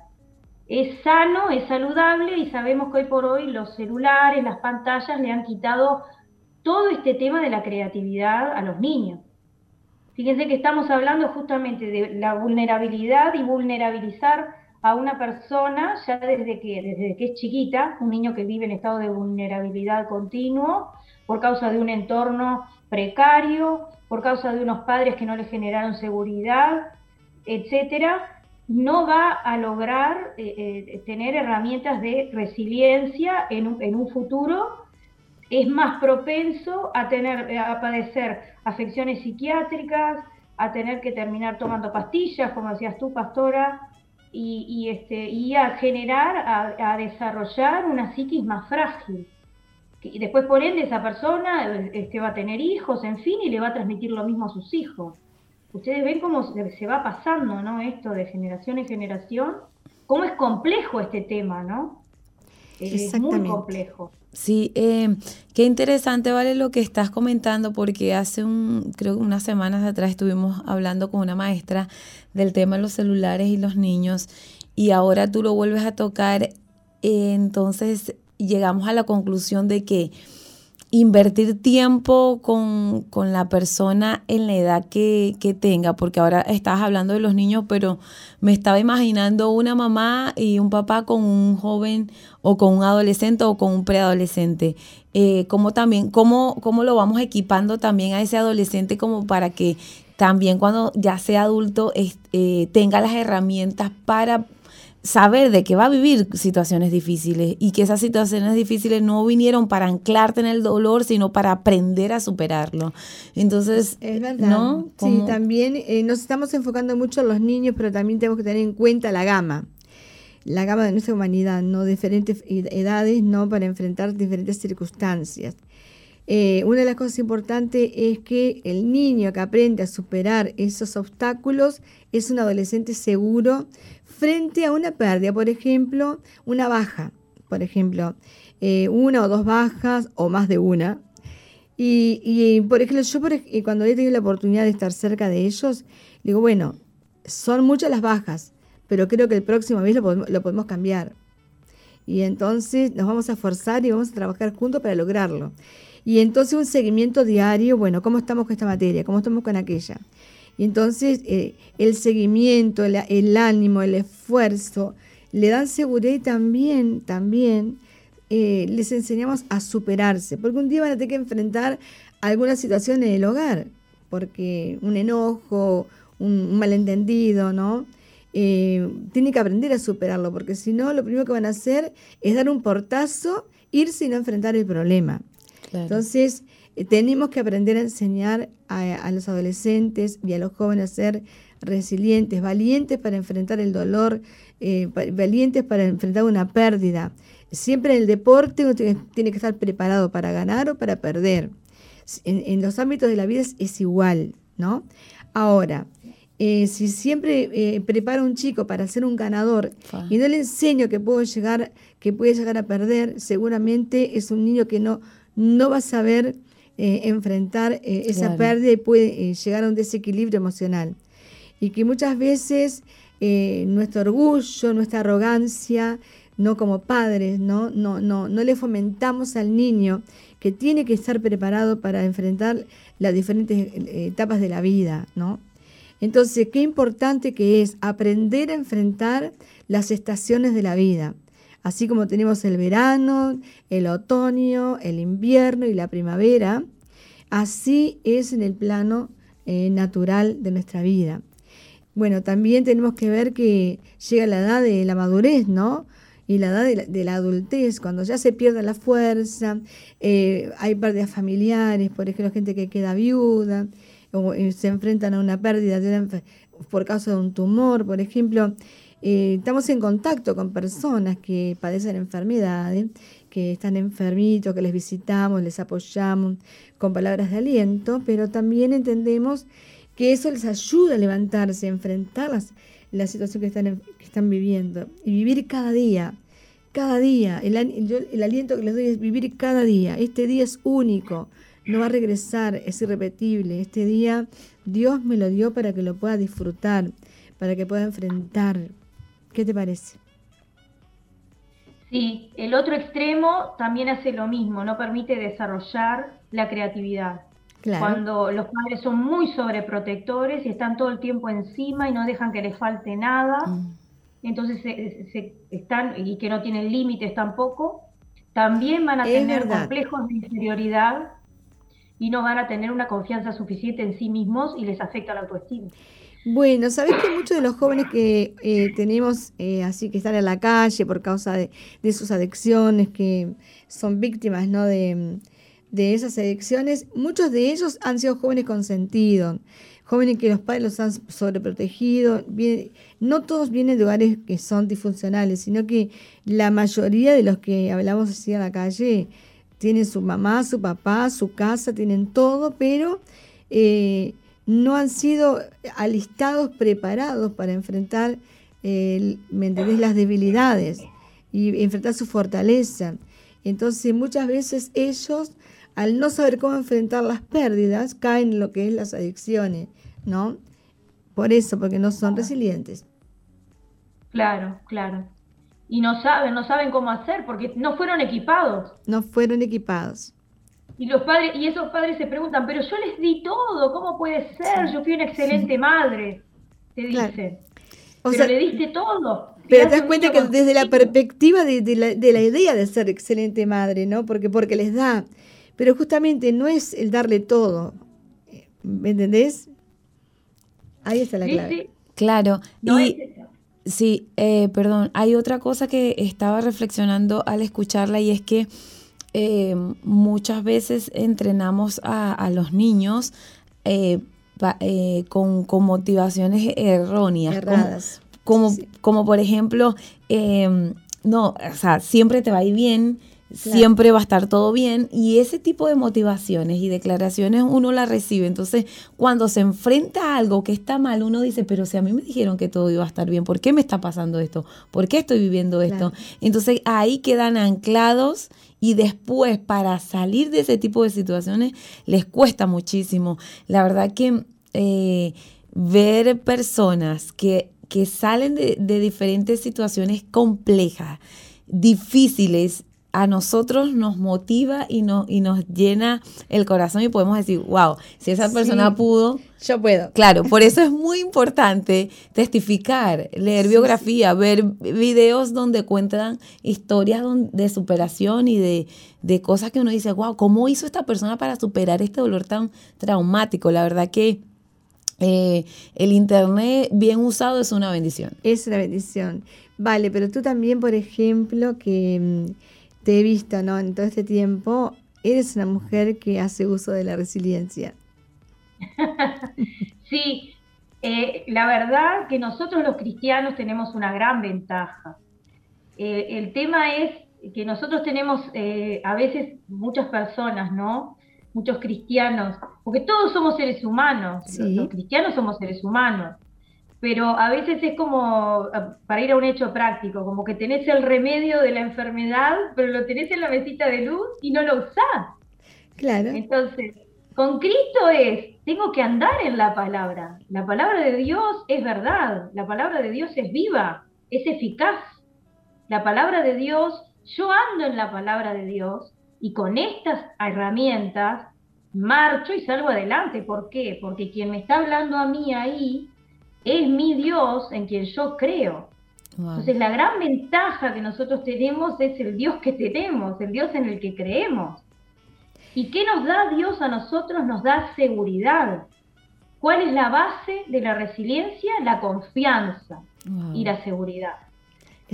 Es sano, es saludable y sabemos que hoy por hoy los celulares, las pantallas le han quitado todo este tema de la creatividad a los niños. Fíjense que estamos hablando justamente de la vulnerabilidad y vulnerabilizar a una persona ya desde que, desde que es chiquita, un niño que vive en estado de vulnerabilidad continuo por causa de un entorno precario, por causa de unos padres que no le generaron seguridad, etcétera, no va a lograr eh, eh, tener herramientas de resiliencia en un, futuro, es más propenso a tener a padecer afecciones psiquiátricas, a tener que terminar tomando pastillas, como decías tú, pastora, y, este, y a generar, a, a desarrollar una psiquis más frágil. Y después, por ende, esa persona este, va a tener hijos, en fin, y le va a transmitir lo mismo a sus hijos. Ustedes ven cómo se va pasando, ¿no? Esto de generación en generación, cómo es complejo este tema, ¿no? Es muy complejo. Sí, eh, qué interesante, Vale, lo que estás comentando, porque hace un, creo que unas semanas atrás estuvimos hablando con una maestra del tema de los celulares y los niños, y ahora tú lo vuelves a tocar. Eh, entonces, llegamos a la conclusión de que invertir tiempo con, la persona en la edad que, tenga, porque ahora estabas hablando de los niños, pero me estaba imaginando una mamá y un papá con un joven o con un adolescente o con un preadolescente. Eh, como también, cómo, cómo lo vamos equipando también a ese adolescente como para que también cuando ya sea adulto eh, tenga las herramientas para saber de que va a vivir situaciones difíciles y que esas situaciones difíciles no vinieron para anclarte en el dolor, sino para aprender a superarlo. Entonces, es verdad. ¿no? Sí, también eh, nos estamos enfocando mucho en los niños, pero también tenemos que tener en cuenta la gama. La gama de nuestra humanidad, ¿no? Diferentes edades, ¿no? Para enfrentar diferentes circunstancias. Eh, una de las cosas importantes es que el niño que aprende a superar esos obstáculos es un adolescente seguro, frente a una pérdida, por ejemplo, una baja, por ejemplo, eh, una o dos bajas o más de una. Y, por ejemplo, yo cuando he tenido la oportunidad de estar cerca de ellos, digo, bueno, son muchas las bajas, pero creo que el próximo mes lo lo podemos cambiar. Y entonces nos vamos a esforzar y vamos a trabajar juntos para lograrlo. Y entonces un seguimiento diario, bueno, ¿cómo estamos con esta materia? ¿Cómo estamos con aquella? Y entonces eh, el seguimiento, el, ánimo, el esfuerzo, le dan seguridad y también, también eh, les enseñamos a superarse, porque un día van a tener que enfrentar alguna situación en el hogar, porque un enojo, un, malentendido, ¿no? Eh, tiene que aprender a superarlo, porque si no, lo primero que van a hacer es dar un portazo, irse y no enfrentar el problema. Entonces, tenemos que aprender a enseñar a, los adolescentes y a los jóvenes a ser resilientes, valientes para enfrentar el dolor, eh, valientes para enfrentar una pérdida. Siempre en el deporte uno tiene que estar preparado para ganar o para perder. En, los ámbitos de la vida es, igual, ¿no? Ahora, eh, si siempre eh, preparo a un chico para ser un ganador y no le enseño que puedo llegar, que puede llegar a perder, seguramente es un niño que no, no va a saber eh, enfrentar esa pérdida y puede llegar a un desequilibrio emocional. Y que muchas veces nuestro orgullo, nuestra arrogancia, no como padres, ¿no? No, no, no le fomentamos al niño que tiene que estar preparado para enfrentar las diferentes eh, etapas de la vida, ¿no? Entonces, qué importante que es aprender a enfrentar las estaciones de la vida. Así como tenemos el verano, el otoño, el invierno y la primavera, así es en el plano eh, natural de nuestra vida. Bueno, también tenemos que ver que llega la edad de la madurez, ¿no? y la edad de la, adultez, cuando ya se pierde la fuerza, eh, hay pérdidas familiares, por ejemplo, gente que queda viuda, o eh, se enfrentan a una pérdida por causa de un tumor, por ejemplo. Eh, estamos en contacto con personas que padecen enfermedades, que están enfermitos, que les visitamos, les apoyamos con palabras de aliento, pero también entendemos que eso les ayuda a levantarse, a enfrentar las, la situación que están, que están viviendo y vivir cada día, cada día. El, el aliento que les doy es vivir cada día. Este día es único, no va a regresar, es irrepetible. Este día Dios me lo dio para que lo pueda disfrutar, para que pueda enfrentar. ¿Qué te parece? Sí, el otro extremo también hace lo mismo, no permite desarrollar la creatividad. Cuando los padres son muy sobreprotectores y están todo el tiempo encima y no dejan que les falte nada, mm. entonces se, están y que no tienen límites tampoco, también van a tener complejos de inferioridad y no van a tener una confianza suficiente en sí mismos y les afecta la autoestima. Bueno, sabes que muchos de los jóvenes que eh, tenemos eh, así que están en la calle por causa de, de sus adicciones, que son víctimas ¿no? de, de esas elecciones, muchos de ellos han sido jóvenes consentidos, jóvenes que los padres los han sobreprotegido. no todos vienen de hogares que son disfuncionales, sino que la mayoría de los que hablamos así en la calle tienen su mamá, su papá, su casa, tienen todo, pero eh, no han sido alistados, preparados para enfrentar las debilidades y enfrentar su fortaleza. Entonces muchas veces ellos al no saber cómo enfrentar las pérdidas, caen en lo que es las adicciones, ¿no? Por eso, porque no son resilientes. Claro, claro. Y no saben, no saben cómo hacer, porque no fueron equipados. No fueron equipados. Y los padres, y esos padres se preguntan, pero yo les di todo, ¿cómo puede ser? Yo fui una excelente madre, te dicen. O pero sea, le diste todo. Pero te das cuenta que desde la perspectiva de, la, de, la, idea de ser excelente madre, ¿no? Porque, porque les da pero justamente no es el darle todo. ¿Me entendés? Ahí está la clave. Claro. y, sí, eh, perdón, hay otra cosa que estaba reflexionando al escucharla y es que eh, muchas veces entrenamos a, los niños eh, con, motivaciones erróneas. Erradas. Como, como, por ejemplo, no, o sea, siempre te va a ir bien, siempre va a estar todo bien y ese tipo de motivaciones y declaraciones uno las recibe. Entonces, cuando se enfrenta a algo que está mal, uno dice, pero si a mí me dijeron que todo iba a estar bien, ¿por qué me está pasando esto? ¿Por qué estoy viviendo esto? Entonces, ahí quedan anclados y después para salir de ese tipo de situaciones les cuesta muchísimo. La verdad que eh, ver personas que, que salen de, de diferentes situaciones complejas, difíciles a nosotros nos motiva y, no, y nos llena el corazón y podemos decir, wow, si esa persona pudo, yo puedo. Claro, por eso es muy importante testificar, leer biografía, ver videos donde cuentan historias de superación y de, de cosas que uno dice, wow, ¿cómo hizo esta persona para superar este dolor tan traumático? La verdad que eh, el Internet bien usado es una bendición. Es una bendición. Vale, pero tú también, por ejemplo, que mm, te he visto, ¿no? En todo este tiempo eres una mujer que hace uso de la resiliencia. sí, eh, la verdad que nosotros los cristianos tenemos una gran ventaja. Eh, el tema es que nosotros tenemos eh, a veces muchas personas, ¿no? Muchos cristianos, porque todos somos seres humanos, los cristianos somos seres humanos pero a veces es como, para ir a un hecho práctico, como que tenés el remedio de la enfermedad, pero lo tenés en la mesita de luz y no lo usás. Claro. Entonces, con Cristo es, tengo que andar en la palabra. La palabra de Dios es verdad, la palabra de Dios es viva, es eficaz. La palabra de Dios, yo ando en la palabra de Dios y con estas herramientas marcho y salgo adelante. ¿Por qué? Porque quien me está hablando a mí ahí es mi Dios en quien yo creo. Entonces la gran ventaja que nosotros tenemos es el Dios que tenemos, el Dios en el que creemos. ¿Y qué nos da Dios a nosotros? Nos da seguridad. ¿Cuál es la base de la resiliencia? La confianza y la seguridad.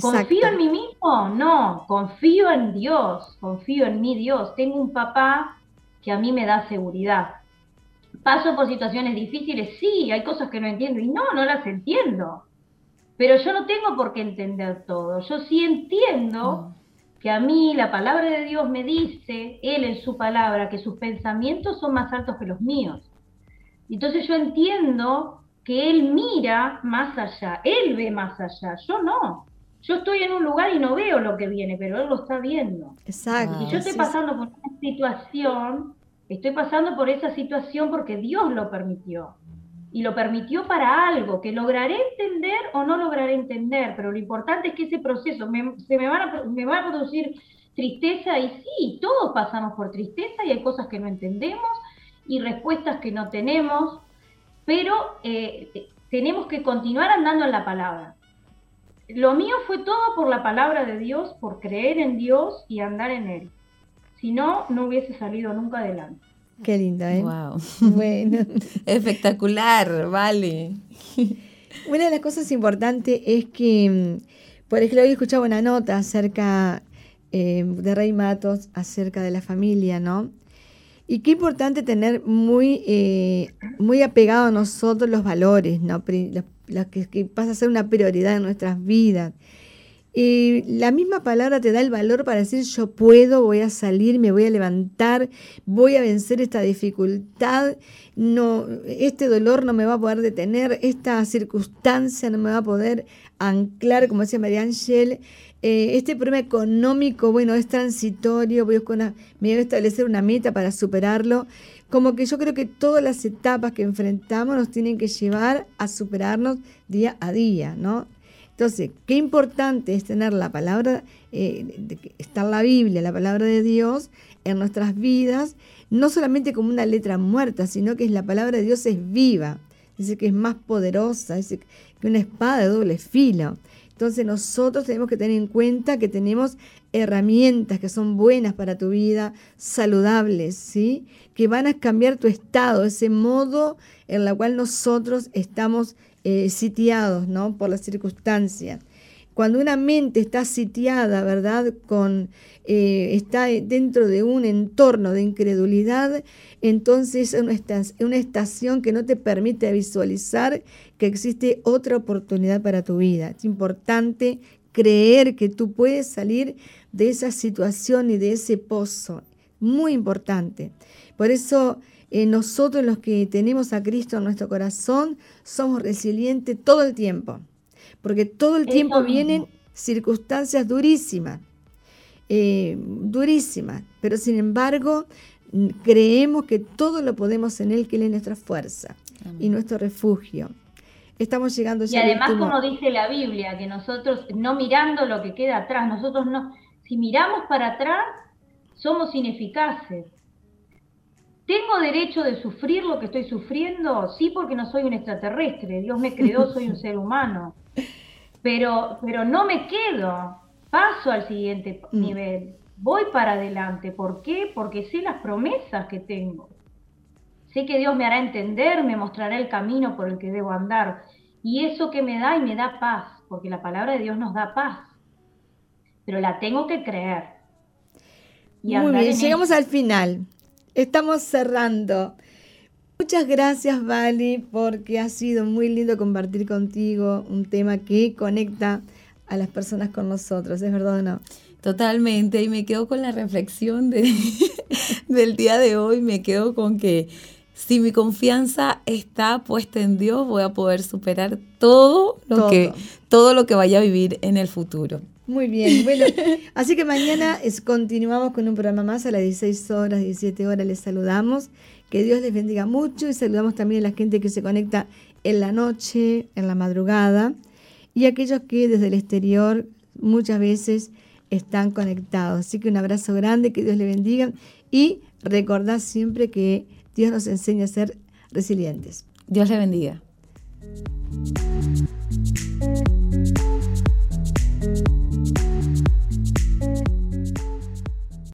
¿Confío en mí mismo? No, confío en Dios, confío en mi Dios. Tengo un papá que a mí me da seguridad. ¿Paso por situaciones difíciles? Sí, hay cosas que no entiendo y no, no las entiendo. Pero yo no tengo por qué entender todo. Yo sí entiendo que a mí la palabra de Dios me dice, Él en su palabra, que sus pensamientos son más altos que los míos. Entonces yo entiendo que Él mira más allá, Él ve más allá, yo no. Yo estoy en un lugar y no veo lo que viene, pero Él lo está viendo. Exacto. Y yo estoy pasando por una situación Estoy pasando por esa situación porque Dios lo permitió. Y lo permitió para algo que lograré entender o no lograré entender, pero lo importante es que ese proceso se me, a, me va a producir tristeza y sí, todos pasamos por tristeza y hay cosas que no entendemos y respuestas que no tenemos, pero eh, tenemos que continuar andando en la palabra. Lo mío fue todo por la palabra de Dios, por creer en Dios y andar en Él. Si no, no hubiese salido nunca adelante. Qué lindo, ¿eh? Wow. Bueno. Espectacular, vale. Una de las cosas importantes es que, mm, por ejemplo, hoy escuchaba una nota acerca eh, de Rey Matos, acerca de la familia, ¿no? Y qué importante tener muy, eh, muy apegado a nosotros los valores, ¿no? Los, que, que pasa a ser una prioridad en nuestras vidas. Y la misma palabra te da el valor para decir yo puedo, voy a salir, me voy a levantar, voy a vencer esta dificultad, no, este dolor no me va a poder detener, esta circunstancia no me va a poder anclar, como decía María Ángel, eh, este problema económico, bueno, es transitorio, voy a, me voy a establecer una meta para superarlo. Como que yo creo que todas las etapas que enfrentamos nos tienen que llevar a superarnos día a día, ¿no? Entonces, qué importante es tener la palabra, eh, está la Biblia, la palabra de Dios en nuestras vidas, no solamente como una letra muerta, sino que es la palabra de Dios es viva, dice que es más poderosa, dice que una espada de doble filo. Entonces nosotros tenemos que tener en cuenta que tenemos herramientas que son buenas para tu vida, saludables, ¿sí? Que van a cambiar tu estado, ese modo en el cual nosotros estamos eh, sitiados ¿no? por las circunstancias. Cuando una mente está sitiada, ¿verdad? Con, eh, está dentro de un entorno de incredulidad, entonces es una, una estación que no te permite visualizar que existe otra oportunidad para tu vida. Es importante creer que tú puedes salir de esa situación y de ese pozo. Muy importante. Por eso eh, nosotros los que tenemos a Cristo en nuestro corazón somos resilientes todo el tiempo, porque todo el tiempo vienen circunstancias durísimas, eh, durísimas, pero sin embargo creemos que todo lo podemos en Él, que Él es nuestra fuerza y nuestro refugio. Estamos llegando ya. Y además, como dice la Biblia, que nosotros no mirando lo que queda atrás, nosotros no, si miramos para atrás, somos ineficaces. ¿Tengo derecho de sufrir lo que estoy sufriendo? Sí, porque no soy un extraterrestre. Dios me creó, soy un ser humano. Pero, pero no me quedo. Paso al siguiente mm. nivel. Voy para adelante. ¿Por qué? Porque sé las promesas que tengo. Sé que Dios me hará entender, me mostrará el camino por el que debo andar. Y eso que me da y me da paz, porque la palabra de Dios nos da paz. Pero la tengo que creer. Muy bien, llegamos al final. Estamos cerrando. Muchas gracias, Vali, porque ha sido muy lindo compartir contigo un tema que conecta a las personas con nosotros, ¿es verdad o no? Totalmente, y me quedo con la reflexión de, del día de hoy, me quedo con que si mi confianza está puesta en Dios, voy a poder superar todo lo, Que, todo lo que vaya a vivir en el futuro. Muy bien, bueno, así que mañana es, continuamos con un programa más a las 16 horas, 17 horas, les saludamos. Que Dios les bendiga mucho y saludamos también a la gente que se conecta en la noche, en la madrugada y aquellos que desde el exterior muchas veces están conectados. Así que un abrazo grande, que Dios les bendiga y recordad siempre que Dios nos enseña a ser resilientes. Dios le bendiga.